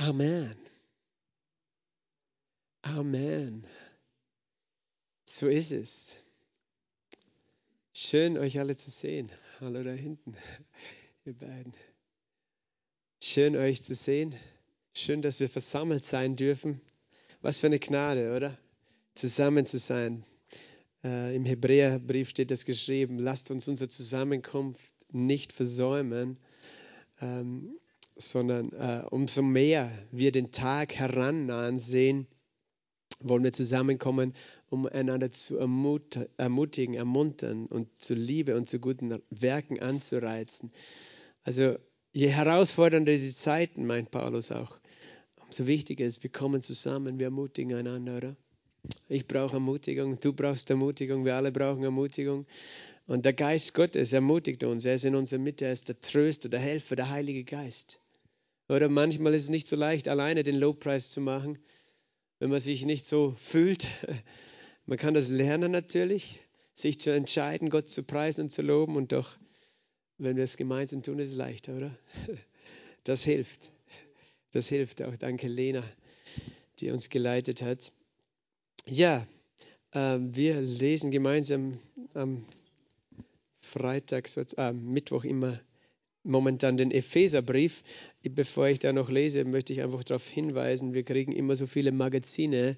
Amen. Amen. So ist es. Schön, euch alle zu sehen. Hallo da hinten, ihr beiden. Schön, euch zu sehen. Schön, dass wir versammelt sein dürfen. Was für eine Gnade, oder? Zusammen zu sein. Äh, Im Hebräerbrief steht das geschrieben. Lasst uns unsere Zusammenkunft nicht versäumen, ähm, sondern äh, umso mehr wir den Tag herannahen sehen, wollen wir zusammenkommen, um einander zu ermutigen, ermuntern und zu Liebe und zu guten Werken anzureizen. Also je herausfordernder die Zeiten, meint Paulus auch, umso wichtiger ist, wir kommen zusammen, wir ermutigen einander, oder? Ich brauche Ermutigung, du brauchst Ermutigung, wir alle brauchen Ermutigung. Und der Geist Gottes ermutigt uns, er ist in unserer Mitte, er ist der Tröster, der Helfer, der Heilige Geist. Oder manchmal ist es nicht so leicht, alleine den Lobpreis zu machen wenn man sich nicht so fühlt. Man kann das lernen natürlich, sich zu entscheiden, Gott zu preisen und zu loben. Und doch, wenn wir es gemeinsam tun, ist es leichter, oder? Das hilft. Das hilft auch. Danke, Lena, die uns geleitet hat. Ja, äh, wir lesen gemeinsam am Freitag, äh, Mittwoch immer momentan den Epheserbrief. Bevor ich da noch lese, möchte ich einfach darauf hinweisen, wir kriegen immer so viele Magazine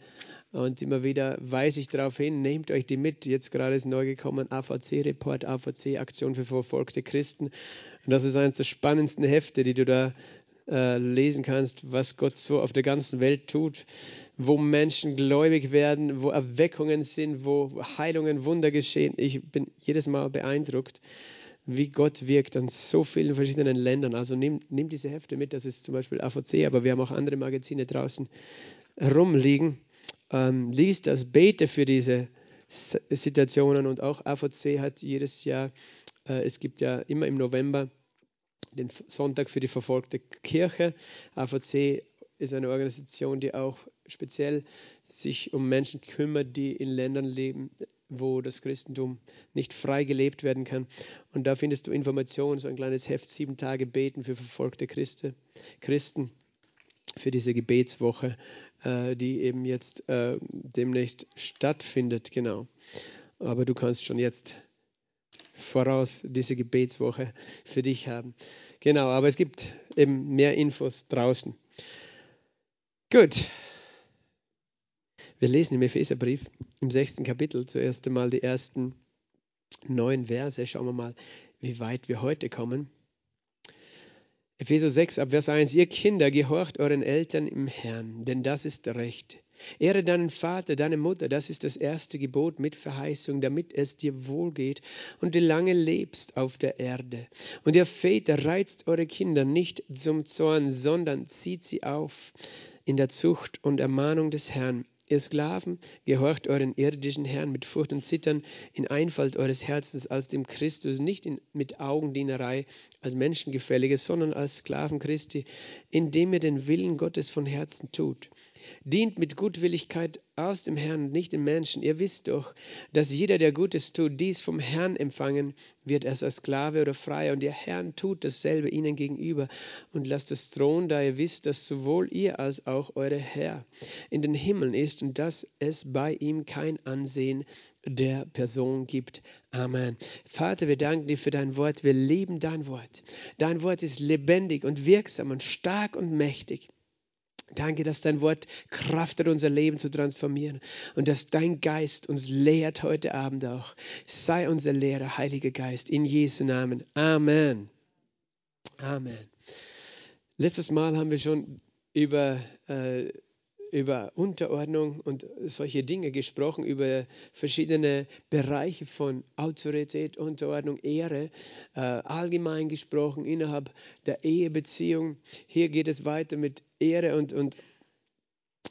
und immer wieder weise ich darauf hin, nehmt euch die mit. Jetzt gerade ist neu gekommen AVC-Report, AVC, Aktion für verfolgte Christen. Und das ist eines der spannendsten Hefte, die du da äh, lesen kannst, was Gott so auf der ganzen Welt tut, wo Menschen gläubig werden, wo Erweckungen sind, wo Heilungen, Wunder geschehen. Ich bin jedes Mal beeindruckt wie Gott wirkt an so vielen verschiedenen Ländern. Also nimm, nimm diese Hefte mit, das ist zum Beispiel AVC, aber wir haben auch andere Magazine draußen rumliegen. Ähm, lies das, bete für diese Situationen und auch AVC hat jedes Jahr, äh, es gibt ja immer im November den Sonntag für die verfolgte Kirche. AVC ist eine Organisation, die auch speziell sich um Menschen kümmert, die in Ländern leben, wo das Christentum nicht frei gelebt werden kann. Und da findest du Informationen, so ein kleines Heft, sieben Tage beten für verfolgte Christen, Christen für diese Gebetswoche, äh, die eben jetzt äh, demnächst stattfindet. Genau. Aber du kannst schon jetzt voraus diese Gebetswoche für dich haben. Genau, aber es gibt eben mehr Infos draußen. Gut, wir lesen im Epheserbrief im sechsten Kapitel zuerst einmal die ersten neun Verse. Schauen wir mal, wie weit wir heute kommen. Epheser 6 ab Vers 1. Ihr Kinder, gehorcht euren Eltern im Herrn, denn das ist recht. Ehre deinen Vater, deine Mutter, das ist das erste Gebot mit Verheißung, damit es dir wohlgeht und du lange lebst auf der Erde. Und ihr Väter reizt eure Kinder nicht zum Zorn, sondern zieht sie auf in der Zucht und Ermahnung des Herrn. Ihr Sklaven, gehorcht euren irdischen Herrn mit Furcht und Zittern in Einfalt eures Herzens als dem Christus, nicht in, mit Augendienerei als Menschengefälliges, sondern als Sklaven Christi, indem ihr den Willen Gottes von Herzen tut. Dient mit Gutwilligkeit aus dem Herrn und nicht dem Menschen. Ihr wisst doch, dass jeder, der Gutes tut, dies vom Herrn empfangen wird, als Sklave oder Freier. Und ihr Herrn tut dasselbe ihnen gegenüber. Und lasst es drohen, da ihr wisst, dass sowohl ihr als auch eure Herr in den Himmeln ist und dass es bei ihm kein Ansehen der Person gibt. Amen. Vater, wir danken dir für dein Wort. Wir lieben dein Wort. Dein Wort ist lebendig und wirksam und stark und mächtig. Danke, dass dein Wort Kraft hat, unser Leben zu transformieren und dass dein Geist uns lehrt heute Abend auch. Sei unser Lehrer, Heiliger Geist, in Jesu Namen. Amen. Amen. Letztes Mal haben wir schon über äh, über Unterordnung und solche Dinge gesprochen, über verschiedene Bereiche von Autorität, Unterordnung, Ehre, äh, allgemein gesprochen innerhalb der Ehebeziehung. Hier geht es weiter mit Ehre und, und,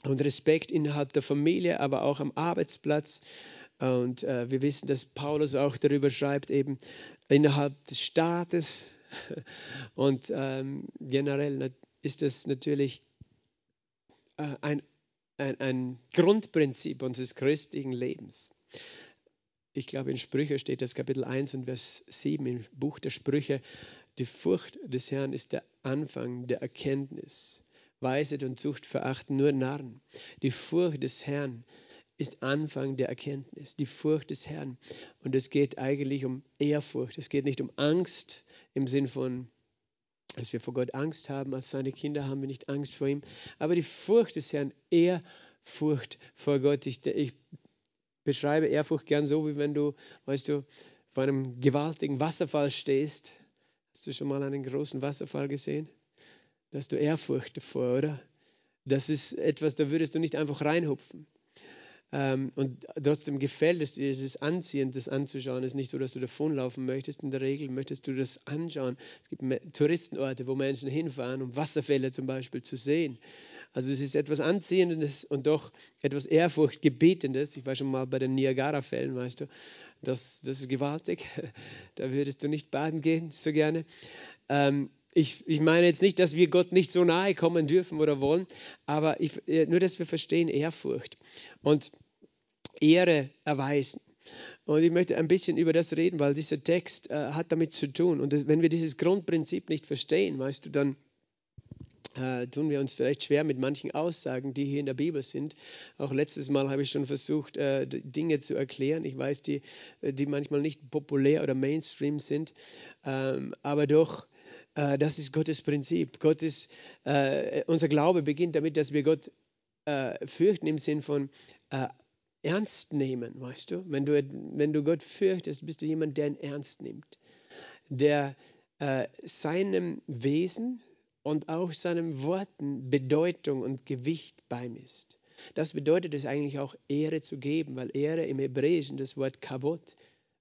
und Respekt innerhalb der Familie, aber auch am Arbeitsplatz. Und äh, wir wissen, dass Paulus auch darüber schreibt, eben innerhalb des Staates. Und ähm, generell ist das natürlich äh, ein ein, ein Grundprinzip unseres christlichen Lebens. Ich glaube, in Sprüche steht das Kapitel 1 und Vers 7 im Buch der Sprüche. Die Furcht des Herrn ist der Anfang der Erkenntnis Weisheit und Zucht verachten nur Narren. Die Furcht des Herrn ist Anfang der Erkenntnis, die Furcht des Herrn. Und es geht eigentlich um Ehrfurcht. Es geht nicht um Angst im Sinn von, dass wir vor Gott Angst haben. Als seine Kinder haben wir nicht Angst vor ihm. Aber die Furcht des Herrn, Ehrfurcht vor Gott. Ich, ich beschreibe Ehrfurcht gern so, wie wenn du, weißt du, vor einem gewaltigen Wasserfall stehst. Hast du schon mal einen großen Wasserfall gesehen? Da hast du Ehrfurcht davor, oder? Das ist etwas, da würdest du nicht einfach reinhupfen. Ähm, und trotzdem gefällt es dir, es ist anziehend, das anzuschauen. Es ist nicht so, dass du davonlaufen möchtest. In der Regel möchtest du das anschauen. Es gibt Touristenorte, wo Menschen hinfahren, um Wasserfälle zum Beispiel zu sehen. Also es ist etwas Anziehendes und doch etwas Ehrfurchtgebietendes. Ich war schon mal bei den Niagara-Fällen, weißt du. Das, das ist gewaltig. Da würdest du nicht baden gehen, so gerne. Ähm, ich, ich, meine jetzt nicht, dass wir Gott nicht so nahe kommen dürfen oder wollen, aber ich, äh, nur, dass wir verstehen Ehrfurcht und Ehre erweisen. Und ich möchte ein bisschen über das reden, weil dieser Text äh, hat damit zu tun. Und das, wenn wir dieses Grundprinzip nicht verstehen, weißt du, dann äh, tun wir uns vielleicht schwer mit manchen Aussagen, die hier in der Bibel sind. Auch letztes Mal habe ich schon versucht, äh, Dinge zu erklären. Ich weiß, die, äh, die manchmal nicht populär oder Mainstream sind, ähm, aber doch äh, das ist Gottes Prinzip. Gottes, äh, unser Glaube beginnt damit, dass wir Gott äh, fürchten im Sinn von äh, ernst nehmen, weißt du? Wenn, du? wenn du Gott fürchtest, bist du jemand, der ihn ernst nimmt, der äh, seinem Wesen und auch seinen Worten Bedeutung und Gewicht beimisst. Das bedeutet es eigentlich auch Ehre zu geben, weil Ehre im Hebräischen, das Wort Kabot,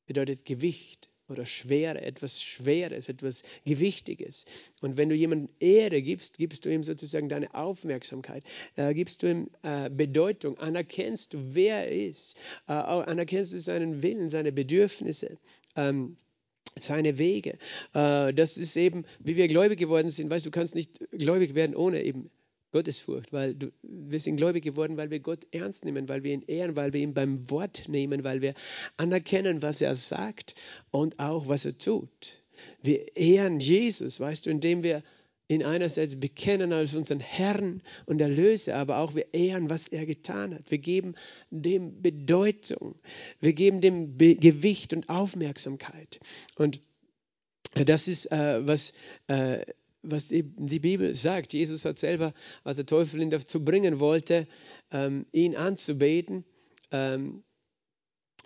bedeutet Gewicht oder Schwere, etwas Schweres, etwas Gewichtiges. Und wenn du jemandem Ehre gibst, gibst du ihm sozusagen deine Aufmerksamkeit, äh, gibst du ihm äh, Bedeutung, anerkennst du, wer er ist, äh, anerkennst du seinen Willen, seine Bedürfnisse. Ähm, seine Wege. Äh, das ist eben, wie wir gläubig geworden sind. Weißt du, kannst nicht gläubig werden ohne eben Gottesfurcht, weil du, wir sind gläubig geworden, weil wir Gott ernst nehmen, weil wir ihn ehren, weil wir ihn beim Wort nehmen, weil wir anerkennen, was er sagt und auch was er tut. Wir ehren Jesus, weißt du, indem wir ihn einerseits bekennen als unseren Herrn und Erlöser, aber auch wir ehren, was er getan hat. Wir geben dem Bedeutung, wir geben dem Be Gewicht und Aufmerksamkeit. Und das ist, äh, was äh, was die, Bibel sagt. Jesus hat selber, als der Teufel ihn dazu bringen wollte, ähm, ihn anzubeten, ähm,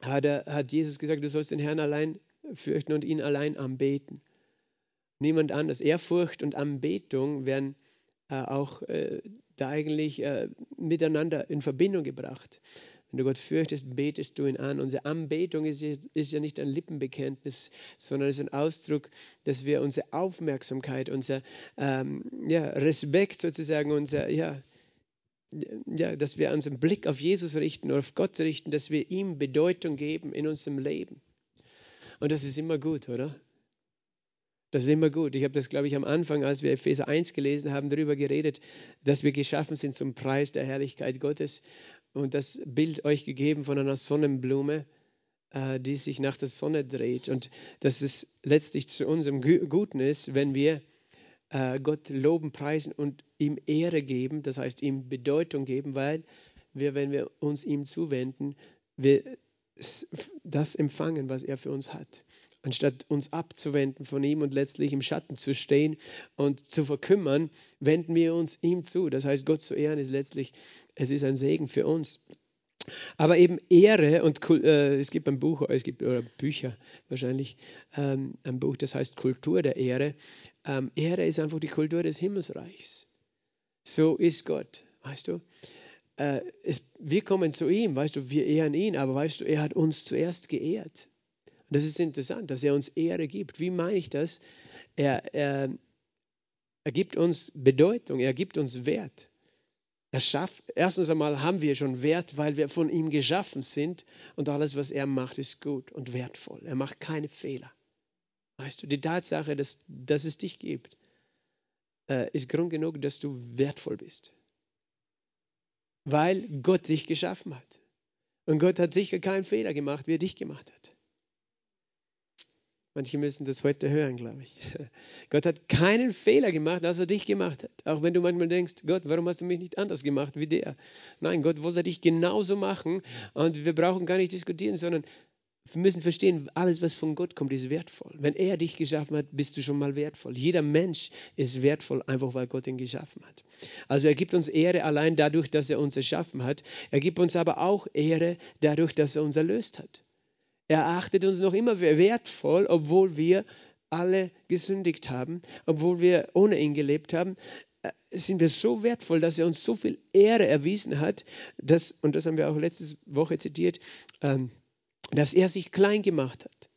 hat, hat Jesus gesagt, du sollst den Herrn allein fürchten und ihn allein anbeten. Niemand anders. Ehrfurcht und Anbetung werden äh, auch äh, da eigentlich äh, miteinander in Verbindung gebracht. Wenn du Gott fürchtest, betest du ihn an. Unsere Anbetung ist, ist ja nicht ein Lippenbekenntnis, sondern ist ein Ausdruck, dass wir unsere Aufmerksamkeit, unser ähm, ja, Respekt sozusagen, unser, ja, ja, dass wir unseren Blick auf Jesus richten oder auf Gott richten, dass wir ihm Bedeutung geben in unserem Leben. Und das ist immer gut, oder? Das ist immer gut. Ich habe das, glaube ich, am Anfang, als wir Epheser 1 gelesen haben, darüber geredet, dass wir geschaffen sind zum Preis der Herrlichkeit Gottes und das Bild euch gegeben von einer Sonnenblume, äh, die sich nach der Sonne dreht. Und dass es letztlich zu unserem Guten ist, wenn wir äh, Gott loben, preisen und ihm Ehre geben, das heißt ihm Bedeutung geben, weil wir, wenn wir uns ihm zuwenden, wir das empfangen, was er für uns hat anstatt uns abzuwenden von ihm und letztlich im Schatten zu stehen und zu verkümmern, wenden wir uns ihm zu. Das heißt, Gott zu ehren ist letztlich, es ist ein Segen für uns. Aber eben Ehre und äh, es gibt ein Buch, es gibt oder Bücher wahrscheinlich, ähm, ein Buch, das heißt Kultur der Ehre. Ähm, Ehre ist einfach die Kultur des Himmelsreichs. So ist Gott, weißt du. Äh, es, wir kommen zu ihm, weißt du, wir ehren ihn, aber weißt du, er hat uns zuerst geehrt. Das ist interessant, dass er uns Ehre gibt. Wie meine ich das? Er, er, er gibt uns Bedeutung, er gibt uns Wert. Er schafft, erstens einmal haben wir schon Wert, weil wir von ihm geschaffen sind und alles, was er macht, ist gut und wertvoll. Er macht keine Fehler. Weißt du, die Tatsache, dass, dass es dich gibt, äh, ist Grund genug, dass du wertvoll bist. Weil Gott dich geschaffen hat. Und Gott hat sicher keinen Fehler gemacht, wie er dich gemacht hat. Manche müssen das heute hören, glaube ich. Gott hat keinen Fehler gemacht, als er dich gemacht hat. Auch wenn du manchmal denkst, Gott, warum hast du mich nicht anders gemacht wie der? Nein, Gott wollte dich genauso machen und wir brauchen gar nicht diskutieren, sondern wir müssen verstehen, alles, was von Gott kommt, ist wertvoll. Wenn er dich geschaffen hat, bist du schon mal wertvoll. Jeder Mensch ist wertvoll, einfach weil Gott ihn geschaffen hat. Also er gibt uns Ehre allein dadurch, dass er uns erschaffen hat. Er gibt uns aber auch Ehre dadurch, dass er uns erlöst hat. Er erachtet uns noch immer wertvoll, obwohl wir alle gesündigt haben, obwohl wir ohne ihn gelebt haben, äh, sind wir so wertvoll, dass er uns so viel Ehre erwiesen hat, dass, und das haben wir auch letzte Woche zitiert, ähm, dass er sich klein gemacht hat.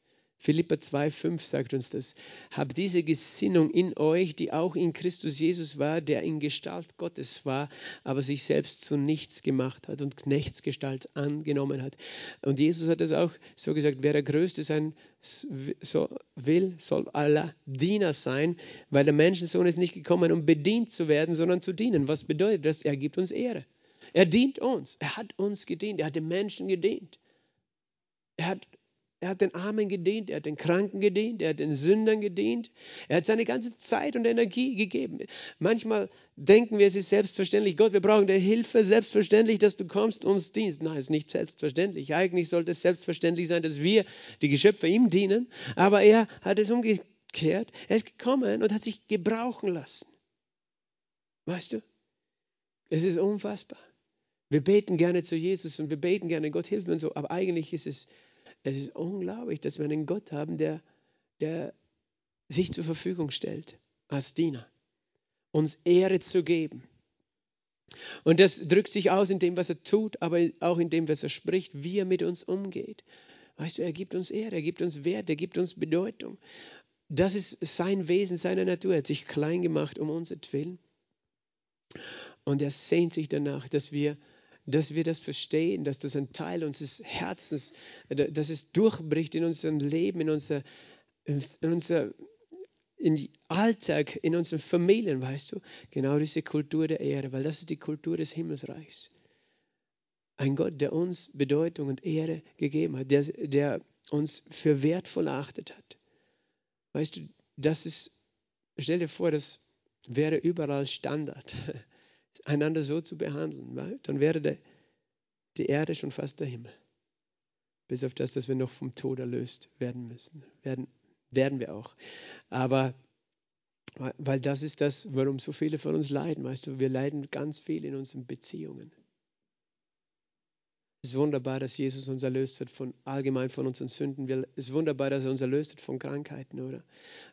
Philippa 2,5 sagt uns das. Habt diese Gesinnung in euch, die auch in Christus Jesus war, der in Gestalt Gottes war, aber sich selbst zu nichts gemacht hat und Knechtsgestalt angenommen hat. Und Jesus hat das auch so gesagt: Wer der Größte sein so will, soll aller Diener sein, weil der Menschensohn ist nicht gekommen, um bedient zu werden, sondern zu dienen. Was bedeutet das? Er gibt uns Ehre. Er dient uns. Er hat uns gedient. Er hat den Menschen gedient. Er hat er hat den Armen gedient, er hat den Kranken gedient, er hat den Sündern gedient. Er hat seine ganze Zeit und Energie gegeben. Manchmal denken wir, es ist selbstverständlich. Gott, wir brauchen deine Hilfe. Selbstverständlich, dass du kommst und uns dienst. Nein, es ist nicht selbstverständlich. Eigentlich sollte es selbstverständlich sein, dass wir, die Geschöpfe, ihm dienen. Aber er hat es umgekehrt. Er ist gekommen und hat sich gebrauchen lassen. Weißt du? Es ist unfassbar. Wir beten gerne zu Jesus und wir beten gerne, Gott hilf mir und so. Aber eigentlich ist es es ist unglaublich, dass wir einen Gott haben, der, der sich zur Verfügung stellt als Diener, uns Ehre zu geben. Und das drückt sich aus in dem, was er tut, aber auch in dem, was er spricht, wie er mit uns umgeht. Weißt du, er gibt uns Ehre, er gibt uns Wert, er gibt uns Bedeutung. Das ist sein Wesen, seine Natur. Er hat sich klein gemacht um uns Willen. Und er sehnt sich danach, dass wir dass wir das verstehen, dass das ein Teil unseres Herzens, dass es durchbricht in unserem Leben, in unser, in unser in Alltag, in unseren Familien, weißt du, genau diese Kultur der Ehre, weil das ist die Kultur des Himmelsreichs. Ein Gott, der uns Bedeutung und Ehre gegeben hat, der, der uns für wertvoll erachtet hat. Weißt du, das ist, stell dir vor, das wäre überall Standard einander so zu behandeln, weil dann wäre der, die Erde schon fast der Himmel. Bis auf das, dass wir noch vom Tod erlöst werden müssen. Werden, werden wir auch. Aber weil das ist das, warum so viele von uns leiden, weißt du, wir leiden ganz viel in unseren Beziehungen. Es ist wunderbar, dass Jesus uns erlöst hat von allgemein von unseren Sünden. Es ist wunderbar, dass er uns erlöst hat von Krankheiten, oder?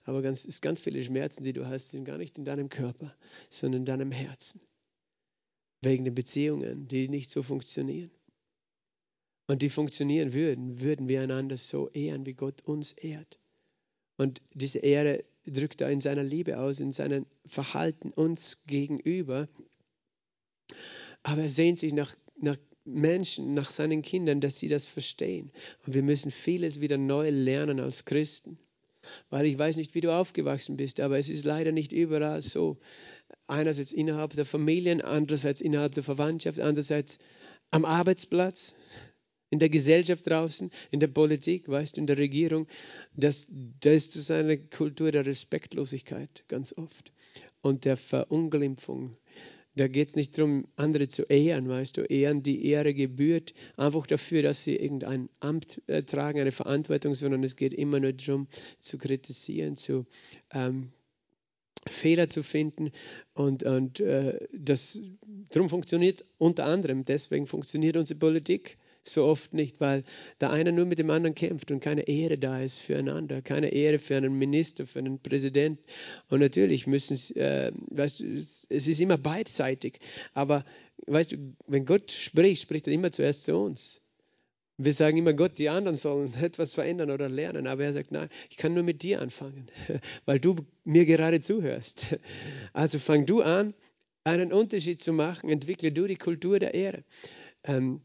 Aber ganz, ganz viele Schmerzen, die du hast, sind gar nicht in deinem Körper, sondern in deinem Herzen wegen den Beziehungen, die nicht so funktionieren. Und die funktionieren würden, würden wir einander so ehren, wie Gott uns ehrt. Und diese Ehre drückt er in seiner Liebe aus, in seinem Verhalten uns gegenüber. Aber er sehnt sich nach, nach Menschen, nach seinen Kindern, dass sie das verstehen. Und wir müssen vieles wieder neu lernen als Christen. Weil ich weiß nicht, wie du aufgewachsen bist, aber es ist leider nicht überall so, einerseits innerhalb der Familien, andererseits innerhalb der Verwandtschaft, andererseits am Arbeitsplatz, in der Gesellschaft draußen, in der Politik, weißt du, in der Regierung. Das, das ist eine Kultur der Respektlosigkeit ganz oft und der Verunglimpfung. Da geht es nicht darum, andere zu ehren, weißt du, ehren die Ehre gebührt, einfach dafür, dass sie irgendein Amt äh, tragen, eine Verantwortung, sondern es geht immer nur darum, zu kritisieren, zu ähm, Fehler zu finden und, und äh, das darum funktioniert unter anderem, deswegen funktioniert unsere Politik so oft nicht, weil der eine nur mit dem anderen kämpft und keine Ehre da ist füreinander, keine Ehre für einen Minister, für einen Präsidenten. Und natürlich müssen äh, weißt du, es ist immer beidseitig, aber weißt du, wenn Gott spricht, spricht er immer zuerst zu uns. Wir sagen immer, Gott, die anderen sollen etwas verändern oder lernen, aber er sagt, nein, ich kann nur mit dir anfangen, weil du mir gerade zuhörst. Also fang du an, einen Unterschied zu machen, entwickle du die Kultur der Ehre. Ähm,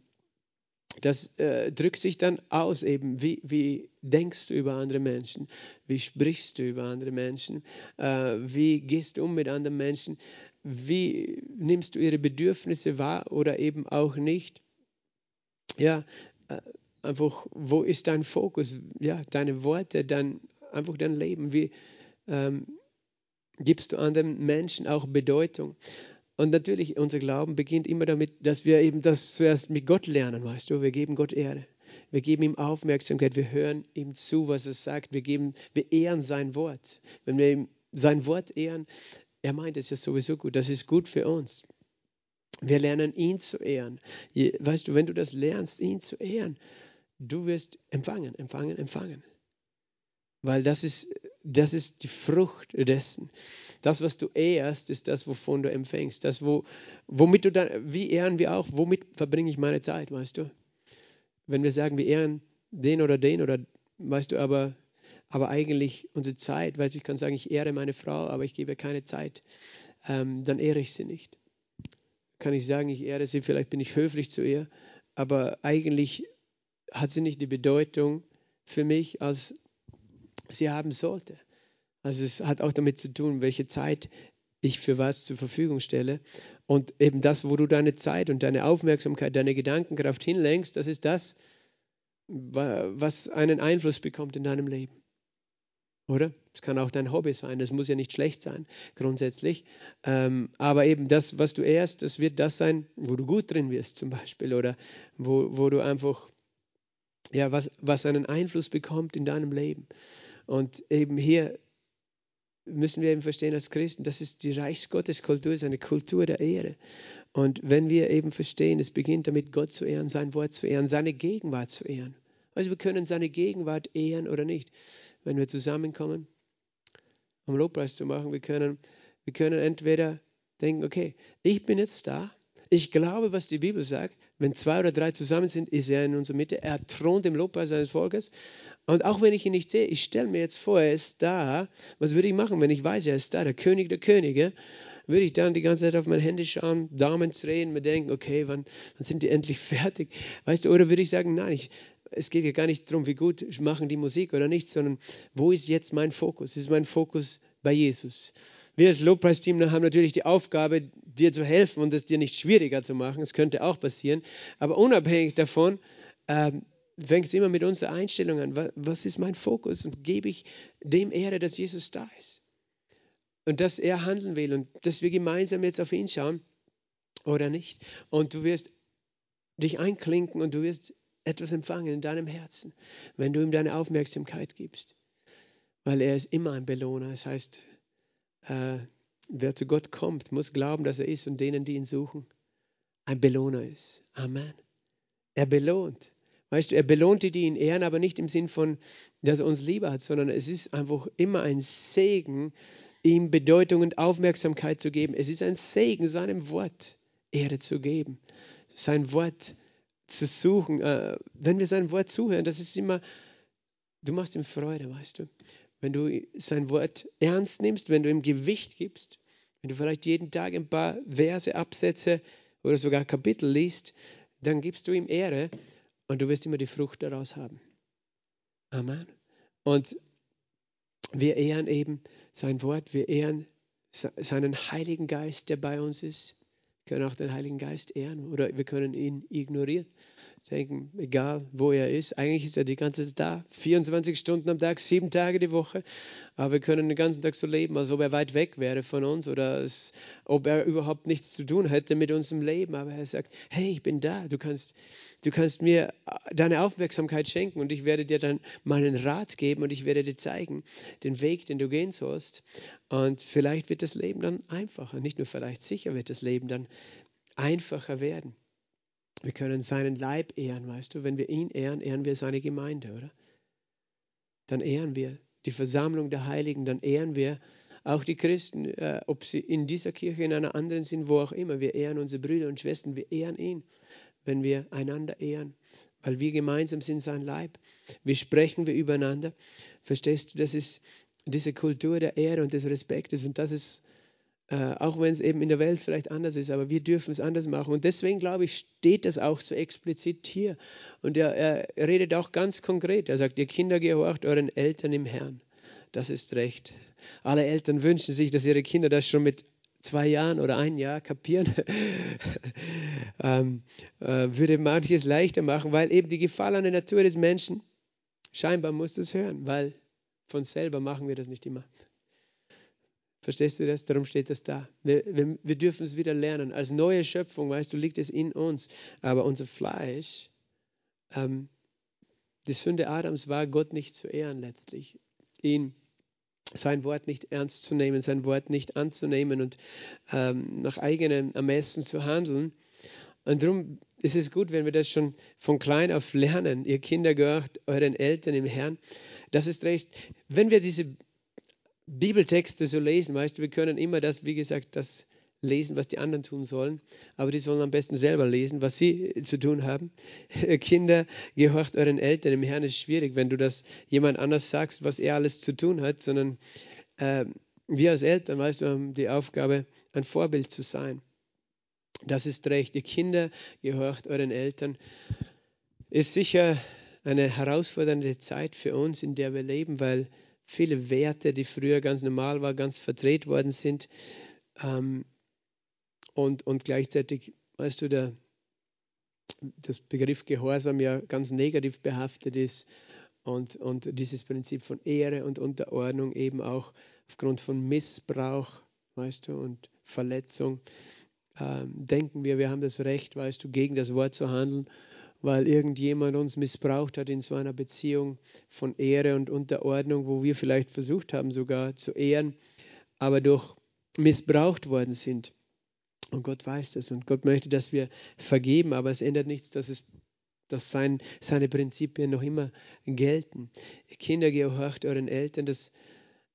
das äh, drückt sich dann aus eben, wie, wie denkst du über andere Menschen, wie sprichst du über andere Menschen, äh, wie gehst du um mit anderen Menschen, wie nimmst du ihre Bedürfnisse wahr oder eben auch nicht. Ja, einfach, wo ist dein Fokus? Ja, deine Worte, dein einfach dein Leben? Wie ähm, gibst du anderen Menschen auch Bedeutung? Und natürlich, unser Glauben beginnt immer damit, dass wir eben das zuerst mit Gott lernen, weißt du. Wir geben Gott Ehre. Wir geben ihm Aufmerksamkeit. Wir hören ihm zu, was er sagt. Wir, geben, wir ehren sein Wort. Wenn wir ihm sein Wort ehren, er meint es ja sowieso gut. Das ist gut für uns. Wir lernen ihn zu ehren. Weißt du, wenn du das lernst, ihn zu ehren, du wirst empfangen, empfangen, empfangen. Weil das ist, das ist die Frucht dessen. Das, was du ehrst, ist das, wovon du empfängst. Das, wo, womit du dann, wie ehren wir auch, womit verbringe ich meine Zeit, weißt du? Wenn wir sagen, wir ehren den oder den oder, weißt du, aber, aber eigentlich unsere Zeit, weißt du, ich kann sagen, ich ehre meine Frau, aber ich gebe keine Zeit, ähm, dann ehre ich sie nicht. Kann ich sagen, ich ehre sie, vielleicht bin ich höflich zu ihr, aber eigentlich hat sie nicht die Bedeutung für mich, als sie haben sollte. Also es hat auch damit zu tun, welche Zeit ich für was zur Verfügung stelle. Und eben das, wo du deine Zeit und deine Aufmerksamkeit, deine Gedankenkraft hinlenkst, das ist das, was einen Einfluss bekommt in deinem Leben. Oder? Es kann auch dein Hobby sein, das muss ja nicht schlecht sein, grundsätzlich. Ähm, aber eben das, was du ehrst, das wird das sein, wo du gut drin wirst, zum Beispiel. Oder wo, wo du einfach, ja, was, was einen Einfluss bekommt in deinem Leben. Und eben hier müssen wir eben verstehen als Christen, das ist die Reichsgotteskultur, ist eine Kultur der Ehre. Und wenn wir eben verstehen, es beginnt damit, Gott zu ehren, sein Wort zu ehren, seine Gegenwart zu ehren. Also wir können seine Gegenwart ehren oder nicht. Wenn wir zusammenkommen, um Lobpreis zu machen, wir können, wir können entweder denken, okay, ich bin jetzt da, ich glaube, was die Bibel sagt, wenn zwei oder drei zusammen sind, ist er in unserer Mitte, er thront im Lobpreis seines Volkes und auch wenn ich ihn nicht sehe, ich stelle mir jetzt vor, er ist da. Was würde ich machen, wenn ich weiß, er ist da, der König der Könige? Würde ich dann die ganze Zeit auf meine Hände schauen, Daumen drehen, mir denken, okay, wann, wann sind die endlich fertig? Weißt du, oder würde ich sagen, nein, ich, es geht ja gar nicht darum, wie gut machen die Musik oder nicht, sondern wo ist jetzt mein Fokus? Ist mein Fokus bei Jesus? Wir als Lobpreisteam haben natürlich die Aufgabe, dir zu helfen und es dir nicht schwieriger zu machen. Es könnte auch passieren. Aber unabhängig davon, ähm, fängt es immer mit unserer Einstellung an. Was ist mein Fokus? Und gebe ich dem Ehre, dass Jesus da ist. Und dass er handeln will und dass wir gemeinsam jetzt auf ihn schauen oder nicht. Und du wirst dich einklinken und du wirst etwas empfangen in deinem Herzen, wenn du ihm deine Aufmerksamkeit gibst. Weil er ist immer ein Belohner. Das heißt, äh, wer zu Gott kommt, muss glauben, dass er ist und denen, die ihn suchen, ein Belohner ist. Amen. Er belohnt. Weißt du, er belohnt die, die ihn ehren, aber nicht im Sinn von, dass er uns lieber hat, sondern es ist einfach immer ein Segen, ihm Bedeutung und Aufmerksamkeit zu geben. Es ist ein Segen, seinem Wort Ehre zu geben, sein Wort zu suchen. Äh, wenn wir sein Wort zuhören, das ist immer, du machst ihm Freude, weißt du. Wenn du sein Wort ernst nimmst, wenn du ihm Gewicht gibst, wenn du vielleicht jeden Tag ein paar Verse, Absätze oder sogar Kapitel liest, dann gibst du ihm Ehre und du wirst immer die Frucht daraus haben. Amen. Und wir ehren eben sein Wort, wir ehren seinen Heiligen Geist, der bei uns ist. Wir können auch den Heiligen Geist ehren oder wir können ihn ignorieren. Denken, egal wo er ist, eigentlich ist er die ganze Zeit da, 24 Stunden am Tag, sieben Tage die Woche. Aber wir können den ganzen Tag so leben, als ob er weit weg wäre von uns oder als ob er überhaupt nichts zu tun hätte mit unserem Leben. Aber er sagt, hey, ich bin da, du kannst Du kannst mir äh, deine Aufmerksamkeit schenken und ich werde dir dann meinen Rat geben und ich werde dir zeigen, den Weg, den du gehen sollst. Und vielleicht wird das Leben dann einfacher. Nicht nur vielleicht, sicher wird das Leben dann einfacher werden. Wir können seinen Leib ehren, weißt du. Wenn wir ihn ehren, ehren wir seine Gemeinde, oder? Dann ehren wir die Versammlung der Heiligen, dann ehren wir auch die Christen, äh, ob sie in dieser Kirche, in einer anderen sind, wo auch immer. Wir ehren unsere Brüder und Schwestern, wir ehren ihn wenn wir einander ehren, weil wir gemeinsam sind sein Leib. Wie sprechen wir übereinander? Verstehst du, das ist diese Kultur der Ehre und des Respektes und das ist, äh, auch wenn es eben in der Welt vielleicht anders ist, aber wir dürfen es anders machen. Und deswegen, glaube ich, steht das auch so explizit hier. Und er, er redet auch ganz konkret. Er sagt, ihr Kinder gehorcht euren Eltern im Herrn. Das ist recht. Alle Eltern wünschen sich, dass ihre Kinder das schon mit zwei Jahren oder ein Jahr kapieren, ähm, äh, würde manches leichter machen, weil eben die gefallene Natur des Menschen, scheinbar muss es hören, weil von selber machen wir das nicht immer. Verstehst du das? Darum steht das da. Wir, wir, wir dürfen es wieder lernen. Als neue Schöpfung, weißt du, liegt es in uns. Aber unser Fleisch, ähm, die Sünde Adams war, Gott nicht zu ehren letztlich. Ihn, sein Wort nicht ernst zu nehmen, sein Wort nicht anzunehmen und ähm, nach eigenem Ermessen zu handeln. Und darum ist es gut, wenn wir das schon von klein auf lernen. Ihr Kinder gehört euren Eltern im Herrn. Das ist recht. Wenn wir diese Bibeltexte so lesen, weißt du, wir können immer das, wie gesagt, das lesen, was die anderen tun sollen, aber die sollen am besten selber lesen, was sie zu tun haben. Kinder, gehorcht euren Eltern im Herrn ist schwierig, wenn du das jemand anders sagst, was er alles zu tun hat, sondern äh, wir als Eltern, weißt du, haben die Aufgabe, ein Vorbild zu sein. Das ist recht. Ihr Kinder, gehorcht euren Eltern. Ist sicher eine herausfordernde Zeit für uns, in der wir leben, weil viele Werte, die früher ganz normal waren, ganz verdreht worden sind. Ähm, und, und gleichzeitig, weißt du, der, das Begriff Gehorsam ja ganz negativ behaftet ist und, und dieses Prinzip von Ehre und Unterordnung eben auch aufgrund von Missbrauch, weißt du, und Verletzung, ähm, denken wir, wir haben das Recht, weißt du, gegen das Wort zu handeln weil irgendjemand uns missbraucht hat in so einer Beziehung von Ehre und Unterordnung, wo wir vielleicht versucht haben sogar zu ehren, aber durch missbraucht worden sind. Und Gott weiß das und Gott möchte, dass wir vergeben, aber es ändert nichts, dass, es, dass sein, seine Prinzipien noch immer gelten. Kinder, gehorcht euren Eltern, das,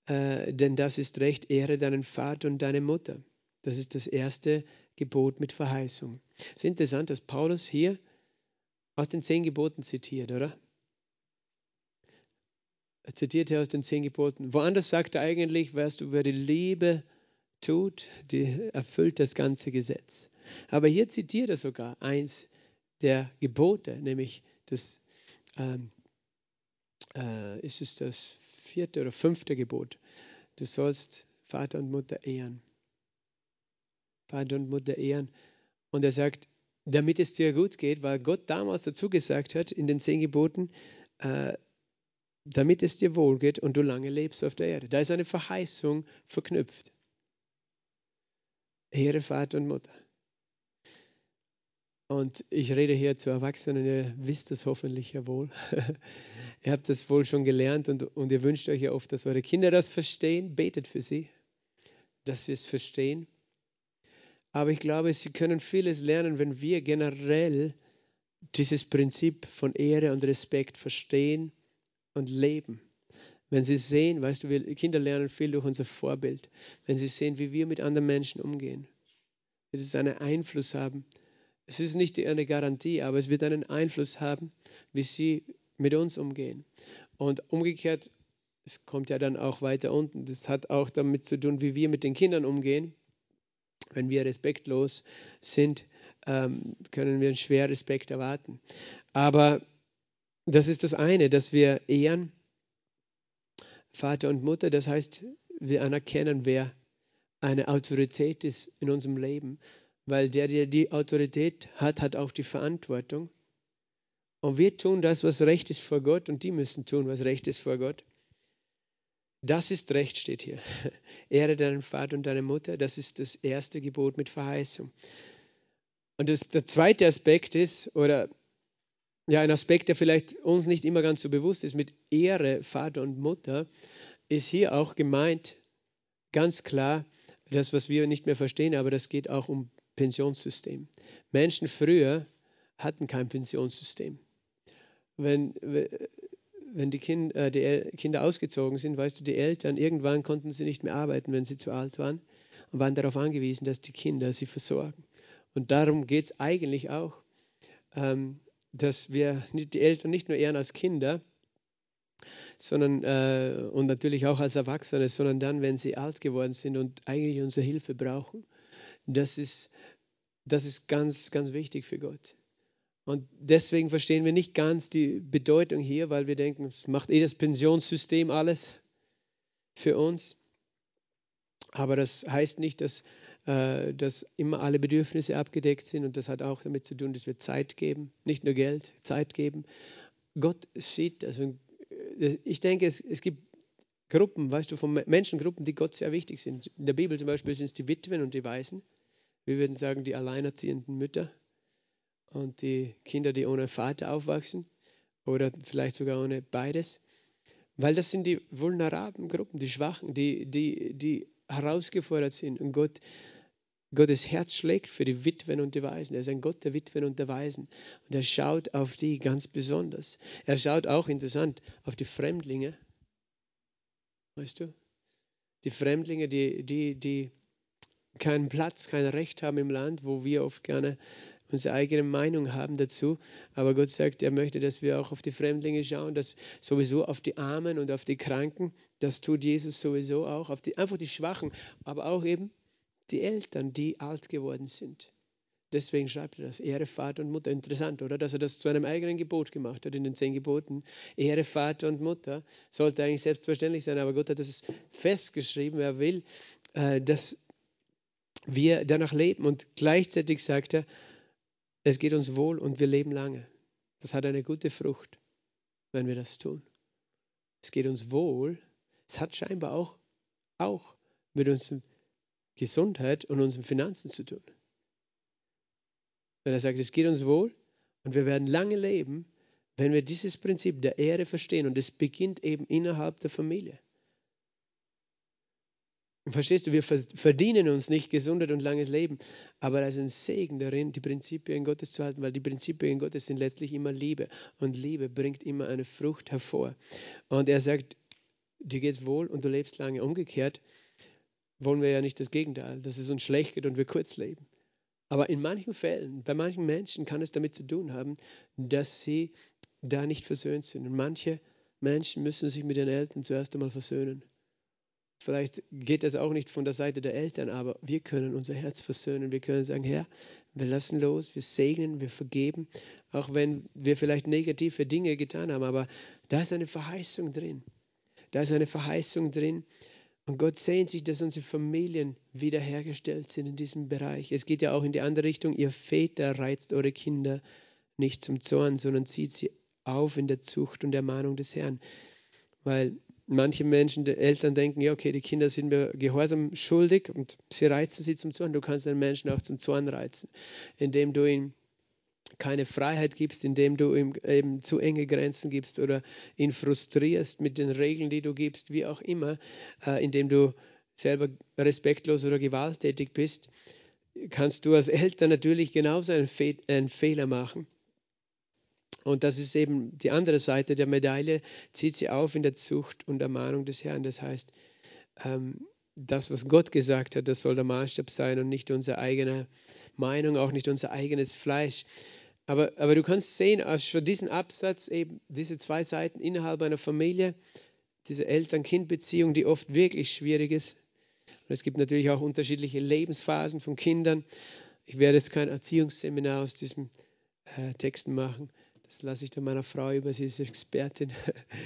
äh, denn das ist recht, ehre deinen Vater und deine Mutter. Das ist das erste Gebot mit Verheißung. Es ist interessant, dass Paulus hier aus den zehn Geboten zitiert, oder? Er zitiert hier aus den zehn Geboten. Woanders sagt er eigentlich, weißt du, wer die Liebe tut, die erfüllt das ganze Gesetz. Aber hier zitiert er sogar eins der Gebote, nämlich das, ähm, äh, ist es das vierte oder fünfte Gebot. Du sollst Vater und Mutter ehren. Vater und Mutter ehren. Und er sagt, damit es dir gut geht, weil Gott damals dazu gesagt hat in den zehn Geboten, äh, damit es dir wohl geht und du lange lebst auf der Erde. Da ist eine Verheißung verknüpft. Ehre Vater und Mutter. Und ich rede hier zu Erwachsenen, ihr wisst das hoffentlich ja wohl. ihr habt das wohl schon gelernt und, und ihr wünscht euch ja oft, dass eure Kinder das verstehen. Betet für sie, dass sie es verstehen. Aber ich glaube, sie können vieles lernen, wenn wir generell dieses Prinzip von Ehre und Respekt verstehen und leben. Wenn sie sehen, weißt du, wir Kinder lernen viel durch unser Vorbild. Wenn sie sehen, wie wir mit anderen Menschen umgehen, wird es einen Einfluss haben. Es ist nicht eine Garantie, aber es wird einen Einfluss haben, wie sie mit uns umgehen. Und umgekehrt, es kommt ja dann auch weiter unten, das hat auch damit zu tun, wie wir mit den Kindern umgehen. Wenn wir respektlos sind, ähm, können wir schwer Respekt erwarten. Aber das ist das eine, dass wir ehren Vater und Mutter. Das heißt, wir anerkennen, wer eine Autorität ist in unserem Leben, weil der, der die Autorität hat, hat auch die Verantwortung. Und wir tun das, was recht ist vor Gott, und die müssen tun, was recht ist vor Gott. Das ist Recht, steht hier. Ehre deinen Vater und deine Mutter, das ist das erste Gebot mit Verheißung. Und das, der zweite Aspekt ist, oder ja, ein Aspekt, der vielleicht uns nicht immer ganz so bewusst ist, mit Ehre Vater und Mutter, ist hier auch gemeint, ganz klar, das, was wir nicht mehr verstehen, aber das geht auch um Pensionssystem. Menschen früher hatten kein Pensionssystem. Wenn, wenn die, kind, äh, die Kinder ausgezogen sind, weißt du, die Eltern, irgendwann konnten sie nicht mehr arbeiten, wenn sie zu alt waren und waren darauf angewiesen, dass die Kinder sie versorgen. Und darum geht es eigentlich auch, ähm, dass wir die Eltern nicht nur ehren als Kinder, sondern äh, und natürlich auch als Erwachsene, sondern dann, wenn sie alt geworden sind und eigentlich unsere Hilfe brauchen. Das ist, das ist ganz, ganz wichtig für Gott. Und deswegen verstehen wir nicht ganz die Bedeutung hier, weil wir denken, es macht eh das Pensionssystem alles für uns. Aber das heißt nicht, dass, äh, dass immer alle Bedürfnisse abgedeckt sind. Und das hat auch damit zu tun, dass wir Zeit geben, nicht nur Geld, Zeit geben. Gott sieht, also ich denke, es, es gibt Gruppen, weißt du, von Menschengruppen, die Gott sehr wichtig sind. In der Bibel zum Beispiel sind es die Witwen und die Waisen. Wir würden sagen, die alleinerziehenden Mütter und die Kinder, die ohne Vater aufwachsen oder vielleicht sogar ohne beides. Weil das sind die vulnerablen Gruppen, die Schwachen, die, die, die herausgefordert sind. Und Gott, Gottes Herz schlägt für die Witwen und die Waisen. Er ist ein Gott der Witwen und der Waisen. Und er schaut auf die ganz besonders. Er schaut auch interessant auf die Fremdlinge. Weißt du? Die Fremdlinge, die, die, die keinen Platz, kein Recht haben im Land, wo wir oft gerne unsere eigene Meinung haben dazu. Aber Gott sagt, er möchte, dass wir auch auf die Fremdlinge schauen, dass sowieso auf die Armen und auf die Kranken. Das tut Jesus sowieso auch, auf die, einfach die Schwachen, aber auch eben die Eltern, die alt geworden sind. Deswegen schreibt er das. Ehre Vater und Mutter. Interessant, oder? Dass er das zu einem eigenen Gebot gemacht hat in den zehn Geboten. Ehre Vater und Mutter sollte eigentlich selbstverständlich sein, aber Gott hat das festgeschrieben. Er will, äh, dass wir danach leben. Und gleichzeitig sagt er, es geht uns wohl und wir leben lange. Das hat eine gute Frucht, wenn wir das tun. Es geht uns wohl. Es hat scheinbar auch, auch mit unserer Gesundheit und unseren Finanzen zu tun. Wenn er sagt, es geht uns wohl und wir werden lange leben, wenn wir dieses Prinzip der Ehre verstehen und es beginnt eben innerhalb der Familie. Verstehst du, wir verdienen uns nicht Gesundheit und langes Leben, aber da ist ein Segen darin, die Prinzipien Gottes zu halten, weil die Prinzipien Gottes sind letztlich immer Liebe und Liebe bringt immer eine Frucht hervor. Und er sagt, dir geht's wohl und du lebst lange. Umgekehrt wollen wir ja nicht das Gegenteil, dass es uns schlecht geht und wir kurz leben. Aber in manchen Fällen, bei manchen Menschen kann es damit zu tun haben, dass sie da nicht versöhnt sind. Und manche Menschen müssen sich mit den Eltern zuerst einmal versöhnen. Vielleicht geht das auch nicht von der Seite der Eltern, aber wir können unser Herz versöhnen. Wir können sagen, Herr, wir lassen los, wir segnen, wir vergeben, auch wenn wir vielleicht negative Dinge getan haben. Aber da ist eine Verheißung drin. Da ist eine Verheißung drin. Und Gott sehnt sich, dass unsere Familien wiederhergestellt sind in diesem Bereich. Es geht ja auch in die andere Richtung. Ihr Väter reizt eure Kinder nicht zum Zorn, sondern zieht sie auf in der Zucht und Ermahnung des Herrn. Weil manche Menschen, die Eltern denken, ja, okay, die Kinder sind mir Gehorsam schuldig und sie reizen sie zum Zorn. Du kannst einen Menschen auch zum Zorn reizen, indem du ihm keine Freiheit gibst, indem du ihm eben zu enge Grenzen gibst oder ihn frustrierst mit den Regeln, die du gibst, wie auch immer, äh, indem du selber respektlos oder gewalttätig bist, kannst du als Eltern natürlich genauso einen, Fe einen Fehler machen. Und das ist eben die andere Seite der Medaille, zieht sie auf in der Zucht und Ermahnung des Herrn. Das heißt, ähm, das, was Gott gesagt hat, das soll der Maßstab sein und nicht unsere eigene Meinung, auch nicht unser eigenes Fleisch. Aber, aber du kannst sehen, aus diesen Absatz, eben diese zwei Seiten innerhalb einer Familie, diese Eltern-Kind-Beziehung, die oft wirklich schwierig ist. Und es gibt natürlich auch unterschiedliche Lebensphasen von Kindern. Ich werde jetzt kein Erziehungsseminar aus diesem äh, Texten machen. Das lasse ich dann meiner Frau über. Sie ist Expertin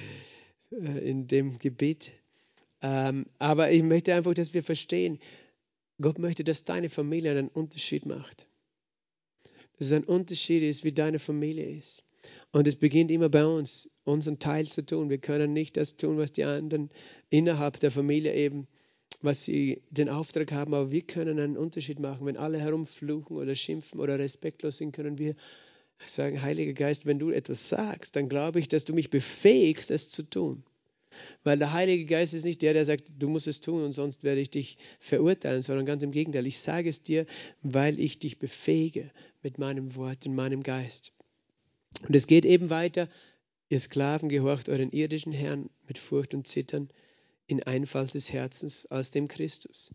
äh, in dem Gebiet. Ähm, aber ich möchte einfach, dass wir verstehen, Gott möchte, dass deine Familie einen Unterschied macht. Dass es ein Unterschied ist, wie deine Familie ist. Und es beginnt immer bei uns, unseren Teil zu tun. Wir können nicht das tun, was die anderen innerhalb der Familie eben, was sie den Auftrag haben, aber wir können einen Unterschied machen. Wenn alle herumfluchen oder schimpfen oder respektlos sind, können wir sagen, Heiliger Geist, wenn du etwas sagst, dann glaube ich, dass du mich befähigst, es zu tun. Weil der Heilige Geist ist nicht der, der sagt, du musst es tun und sonst werde ich dich verurteilen, sondern ganz im Gegenteil. Ich sage es dir, weil ich dich befähige mit meinem Wort und meinem Geist. Und es geht eben weiter. Ihr Sklaven gehorcht euren irdischen Herrn mit Furcht und Zittern in Einfalt des Herzens als dem Christus.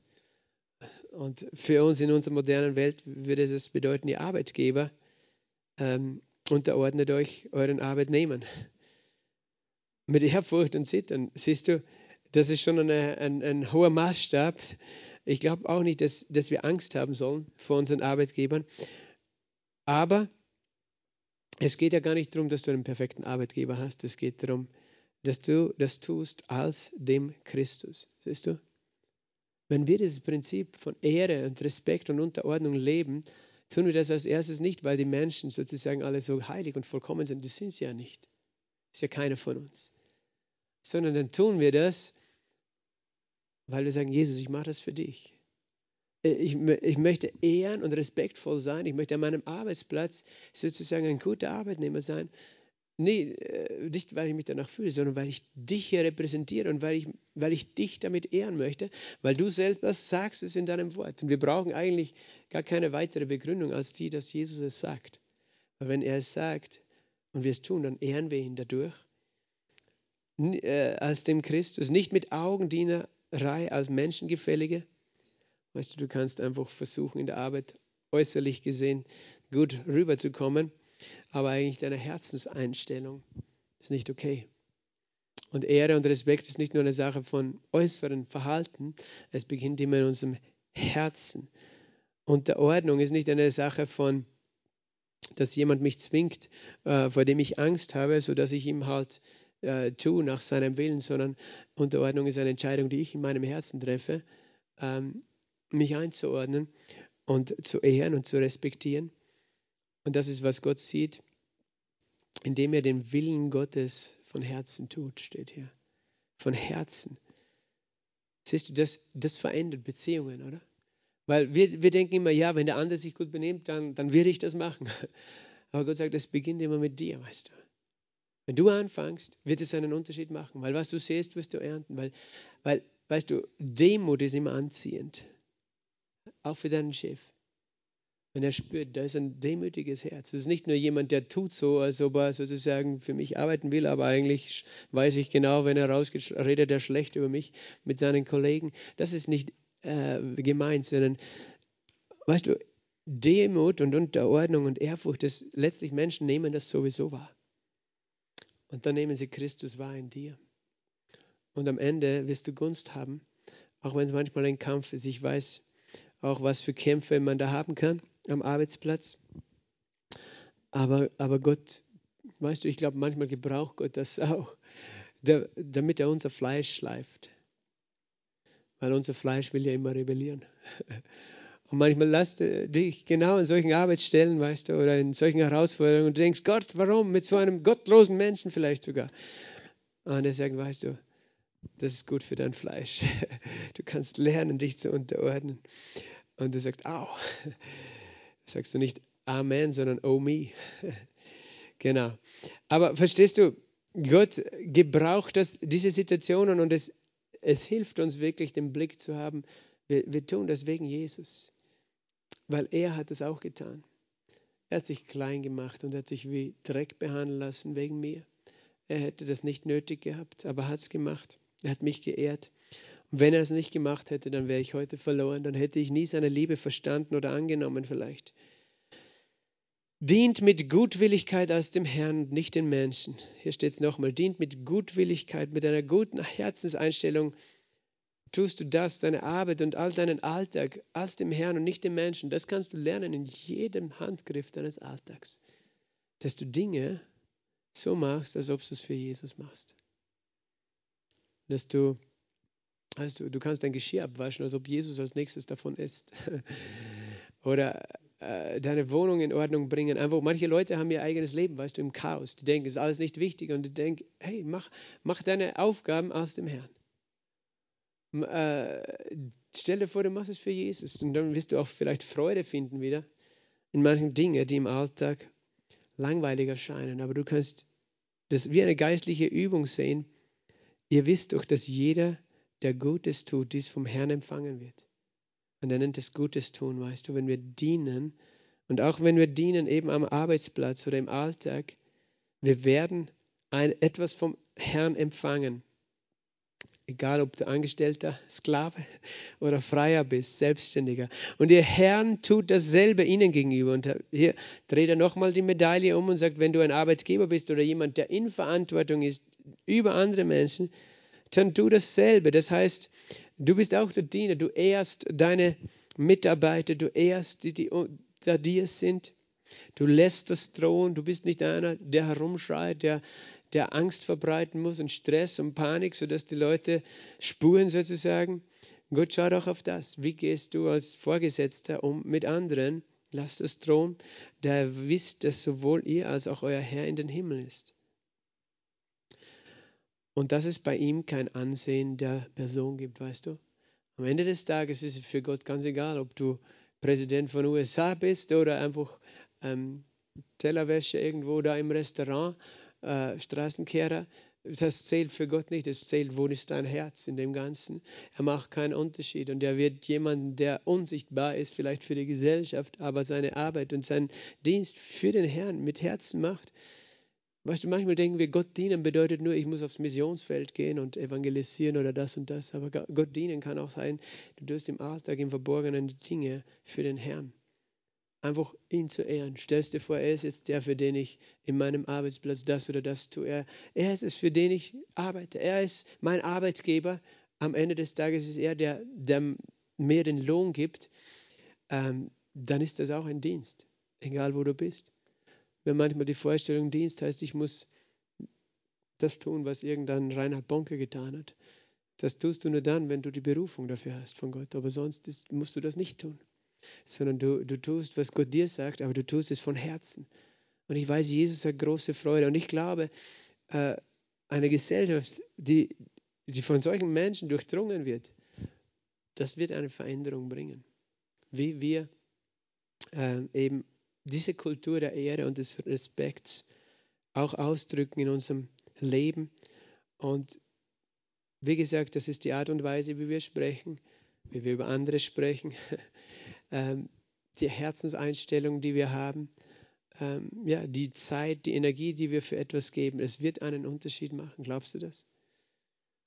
Und für uns in unserer modernen Welt würde es bedeuten, ihr Arbeitgeber ähm, unterordnet euch euren Arbeitnehmern. Mit Ehrfurcht und Zittern, siehst du, das ist schon eine, ein, ein hoher Maßstab. Ich glaube auch nicht, dass, dass wir Angst haben sollen vor unseren Arbeitgebern. Aber es geht ja gar nicht darum, dass du einen perfekten Arbeitgeber hast. Es geht darum, dass du das tust als dem Christus. Siehst du? Wenn wir dieses Prinzip von Ehre und Respekt und Unterordnung leben, tun wir das als erstes nicht, weil die Menschen sozusagen alle so heilig und vollkommen sind. Das sind sie ja nicht. Das ist ja keiner von uns. Sondern dann tun wir das, weil wir sagen, Jesus, ich mache das für dich. Ich, ich, möchte ehren und respektvoll sein. Ich möchte an meinem Arbeitsplatz sozusagen ein guter Arbeitnehmer sein. Nee, äh, nicht weil ich mich danach fühle, sondern weil ich dich hier repräsentiere und weil ich, weil ich dich damit ehren möchte, weil du selber sagst es in deinem Wort. Und wir brauchen eigentlich gar keine weitere Begründung als die, dass Jesus es sagt. Weil wenn er es sagt und wir es tun, dann ehren wir ihn dadurch. Äh, als dem Christus, nicht mit Augendienerei als Menschengefällige, Weißt du, du kannst einfach versuchen, in der Arbeit äußerlich gesehen gut rüberzukommen, aber eigentlich deine Herzenseinstellung ist nicht okay. Und Ehre und Respekt ist nicht nur eine Sache von äußeren Verhalten, es beginnt immer in unserem Herzen. Und der Ordnung ist nicht eine Sache von, dass jemand mich zwingt, äh, vor dem ich Angst habe, sodass ich ihm halt äh, tue nach seinem Willen, sondern Unterordnung ist eine Entscheidung, die ich in meinem Herzen treffe. Ähm, mich einzuordnen und zu ehren und zu respektieren. Und das ist, was Gott sieht, indem er den Willen Gottes von Herzen tut, steht hier. Von Herzen. Siehst du, das, das verändert Beziehungen, oder? Weil wir, wir denken immer, ja, wenn der andere sich gut benimmt, dann, dann werde ich das machen. Aber Gott sagt, es beginnt immer mit dir, weißt du. Wenn du anfängst, wird es einen Unterschied machen, weil was du siehst, wirst du ernten. Weil, weil weißt du, Demut ist immer anziehend auch für deinen Chef. Wenn er spürt, da ist ein demütiges Herz. Das ist nicht nur jemand, der tut so, als ob er sozusagen für mich arbeiten will, aber eigentlich weiß ich genau, wenn er rausgeht, redet er schlecht über mich mit seinen Kollegen. Das ist nicht äh, gemeint, sondern, weißt du, Demut und Unterordnung und Ehrfurcht, das letztlich Menschen nehmen das sowieso wahr. Und dann nehmen sie Christus wahr in dir. Und am Ende wirst du Gunst haben, auch wenn es manchmal ein Kampf ist. Ich weiß, auch was für Kämpfe man da haben kann am Arbeitsplatz. Aber, aber Gott, weißt du, ich glaube, manchmal gebraucht Gott das auch, damit er unser Fleisch schleift. Weil unser Fleisch will ja immer rebellieren. Und manchmal lässt du dich genau in solchen Arbeitsstellen, weißt du, oder in solchen Herausforderungen und denkst, Gott, warum? Mit so einem gottlosen Menschen vielleicht sogar. Und er sagt, weißt du, das ist gut für dein Fleisch. Du kannst lernen, dich zu unterordnen. Und du sagst, au. Sagst du nicht Amen, sondern Oh me. Genau. Aber verstehst du, Gott gebraucht das, diese Situationen und es, es hilft uns wirklich, den Blick zu haben. Wir, wir tun das wegen Jesus, weil er hat es auch getan. Er hat sich klein gemacht und hat sich wie Dreck behandeln lassen wegen mir. Er hätte das nicht nötig gehabt, aber hat es gemacht. Er hat mich geehrt. Wenn er es nicht gemacht hätte, dann wäre ich heute verloren. Dann hätte ich nie seine Liebe verstanden oder angenommen vielleicht. Dient mit Gutwilligkeit als dem Herrn und nicht den Menschen. Hier steht es nochmal. Dient mit Gutwilligkeit, mit einer guten Herzenseinstellung. Tust du das, deine Arbeit und all deinen Alltag als dem Herrn und nicht dem Menschen. Das kannst du lernen in jedem Handgriff deines Alltags. Dass du Dinge so machst, als ob du es für Jesus machst dass du, also du kannst dein Geschirr abwaschen, als ob Jesus als nächstes davon isst. Oder äh, deine Wohnung in Ordnung bringen. Einfach, manche Leute haben ihr eigenes Leben, weißt du, im Chaos. Die denken, es ist alles nicht wichtig und die denken, hey, mach, mach deine Aufgaben aus dem Herrn. Äh, stell dir vor, du machst es für Jesus und dann wirst du auch vielleicht Freude finden wieder in manchen Dingen, die im Alltag langweilig erscheinen. Aber du kannst das wie eine geistliche Übung sehen, Ihr wisst doch, dass jeder, der Gutes tut, dies vom Herrn empfangen wird. Und er nennt es Gutes tun, weißt du, wenn wir dienen. Und auch wenn wir dienen eben am Arbeitsplatz oder im Alltag, wir werden ein, etwas vom Herrn empfangen. Egal, ob du Angestellter, Sklave oder Freier bist, Selbstständiger. Und ihr Herrn tut dasselbe ihnen gegenüber. Und hier dreht er nochmal die Medaille um und sagt, wenn du ein Arbeitgeber bist oder jemand, der in Verantwortung ist, über andere Menschen, dann tu dasselbe. Das heißt, du bist auch der Diener, du ehrst deine Mitarbeiter, du ehrst die, die unter dir sind. Du lässt das drohen, du bist nicht einer, der herumschreit, der, der Angst verbreiten muss und Stress und Panik, sodass die Leute spuren sozusagen. Gott schaut auch auf das. Wie gehst du als Vorgesetzter um mit anderen? Lasst das drohen, der wisst, dass sowohl ihr als auch euer Herr in den Himmel ist. Und dass es bei ihm kein Ansehen der Person gibt, weißt du? Am Ende des Tages ist es für Gott ganz egal, ob du Präsident von USA bist oder einfach ähm, Tellerwäsche irgendwo da im Restaurant, äh, Straßenkehrer. Das zählt für Gott nicht, es zählt, wo ist dein Herz in dem Ganzen. Er macht keinen Unterschied und er wird jemanden, der unsichtbar ist, vielleicht für die Gesellschaft, aber seine Arbeit und seinen Dienst für den Herrn mit Herzen macht. Weißt du, manchmal denken wir, Gott dienen bedeutet nur, ich muss aufs Missionsfeld gehen und evangelisieren oder das und das. Aber Gott dienen kann auch sein, du tust im Alltag, im Verborgenen Dinge für den Herrn einfach ihn zu ehren. Stellst dir vor, er ist jetzt der, für den ich in meinem Arbeitsplatz das oder das tue. Er, er ist es, für den ich arbeite. Er ist mein Arbeitgeber. Am Ende des Tages ist er der, der mir den Lohn gibt. Ähm, dann ist das auch ein Dienst, egal wo du bist. Wenn manchmal die Vorstellung Dienst heißt, ich muss das tun, was irgendein Reinhard Bonke getan hat. Das tust du nur dann, wenn du die Berufung dafür hast von Gott. Aber sonst ist, musst du das nicht tun sondern du, du tust, was Gott dir sagt, aber du tust es von Herzen. Und ich weiß, Jesus hat große Freude. Und ich glaube, äh, eine Gesellschaft, die, die von solchen Menschen durchdrungen wird, das wird eine Veränderung bringen. Wie wir äh, eben diese Kultur der Ehre und des Respekts auch ausdrücken in unserem Leben. Und wie gesagt, das ist die Art und Weise, wie wir sprechen, wie wir über andere sprechen, ähm, die Herzenseinstellung, die wir haben, ähm, ja, die Zeit, die Energie, die wir für etwas geben. Es wird einen Unterschied machen. Glaubst du das?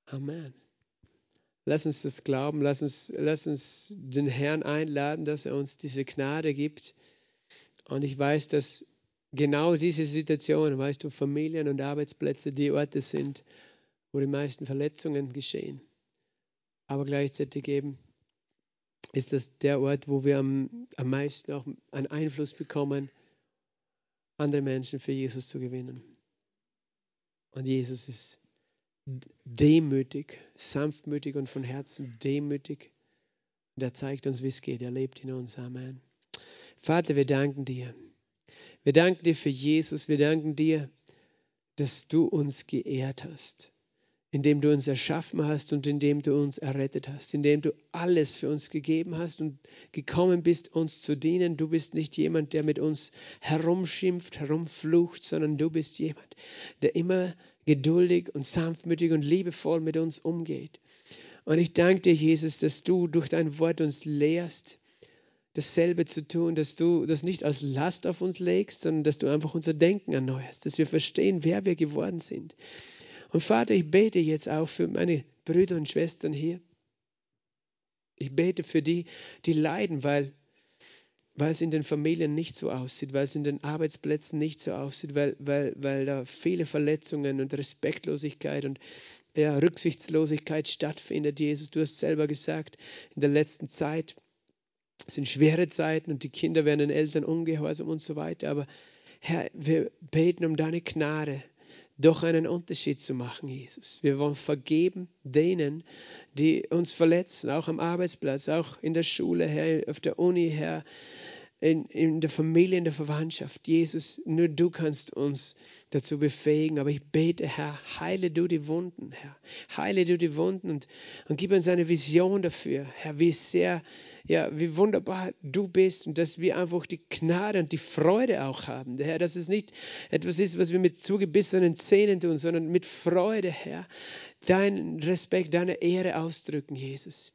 Amen. Lass uns das glauben. Lass uns, lass uns den Herrn einladen, dass er uns diese Gnade gibt. Und ich weiß, dass genau diese Situationen, weißt du, Familien und Arbeitsplätze die Orte sind, wo die meisten Verletzungen geschehen. Aber gleichzeitig eben ist das der Ort, wo wir am, am meisten auch einen Einfluss bekommen, andere Menschen für Jesus zu gewinnen. Und Jesus ist demütig, sanftmütig und von Herzen demütig. Und er zeigt uns, wie es geht. Er lebt in uns. Amen. Vater, wir danken dir. Wir danken dir für Jesus. Wir danken dir, dass du uns geehrt hast indem du uns erschaffen hast und indem du uns errettet hast, indem du alles für uns gegeben hast und gekommen bist, uns zu dienen. Du bist nicht jemand, der mit uns herumschimpft, herumflucht, sondern du bist jemand, der immer geduldig und sanftmütig und liebevoll mit uns umgeht. Und ich danke dir, Jesus, dass du durch dein Wort uns lehrst, dasselbe zu tun, dass du das nicht als Last auf uns legst, sondern dass du einfach unser Denken erneuerst, dass wir verstehen, wer wir geworden sind und Vater, ich bete jetzt auch für meine Brüder und Schwestern hier. Ich bete für die, die leiden, weil, weil es in den Familien nicht so aussieht, weil es in den Arbeitsplätzen nicht so aussieht, weil, weil, weil da viele Verletzungen und Respektlosigkeit und ja, Rücksichtslosigkeit stattfindet. Jesus, du hast selber gesagt, in der letzten Zeit sind schwere Zeiten und die Kinder werden den Eltern ungehorsam und so weiter. Aber Herr, wir beten um deine Gnade doch einen Unterschied zu machen, Jesus. Wir wollen vergeben denen, die uns verletzen, auch am Arbeitsplatz, auch in der Schule, Herr, auf der Uni, Herr, in, in der Familie, in der Verwandtschaft. Jesus, nur du kannst uns dazu befähigen. Aber ich bete, Herr, heile du die Wunden, Herr. Heile du die Wunden und, und gib uns eine Vision dafür, Herr, wie sehr ja, wie wunderbar du bist und dass wir einfach die Gnade und die Freude auch haben, Herr, dass es nicht etwas ist, was wir mit zugebissenen Zähnen tun, sondern mit Freude, Herr, deinen Respekt, deine Ehre ausdrücken, Jesus.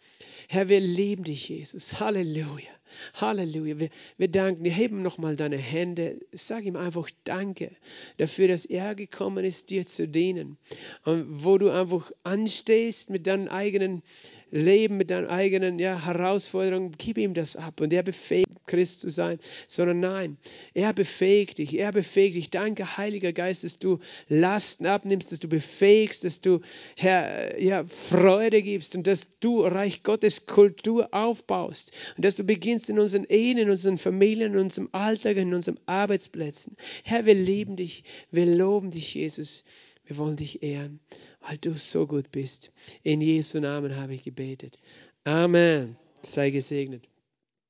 Herr, wir lieben dich, Jesus. Halleluja. Halleluja. Wir, wir danken dir. Heben nochmal deine Hände. Sag ihm einfach Danke dafür, dass er gekommen ist, dir zu dienen. Und wo du einfach anstehst mit deinen eigenen Leben, mit deinen eigenen ja, Herausforderungen, gib ihm das ab. Und er befähigt, Christ zu sein, sondern nein, er befähigt dich, er befähigt dich. Danke, Heiliger Geist, dass du Lasten abnimmst, dass du befähigst, dass du, Herr, ja, Freude gibst und dass du Reich Gottes Kultur aufbaust und dass du beginnst in unseren Ehen, in unseren Familien, in unserem Alltag, in unseren Arbeitsplätzen. Herr, wir lieben dich, wir loben dich, Jesus. Wir wollen dich ehren, weil du so gut bist. In Jesu Namen habe ich gebetet. Amen. Sei gesegnet.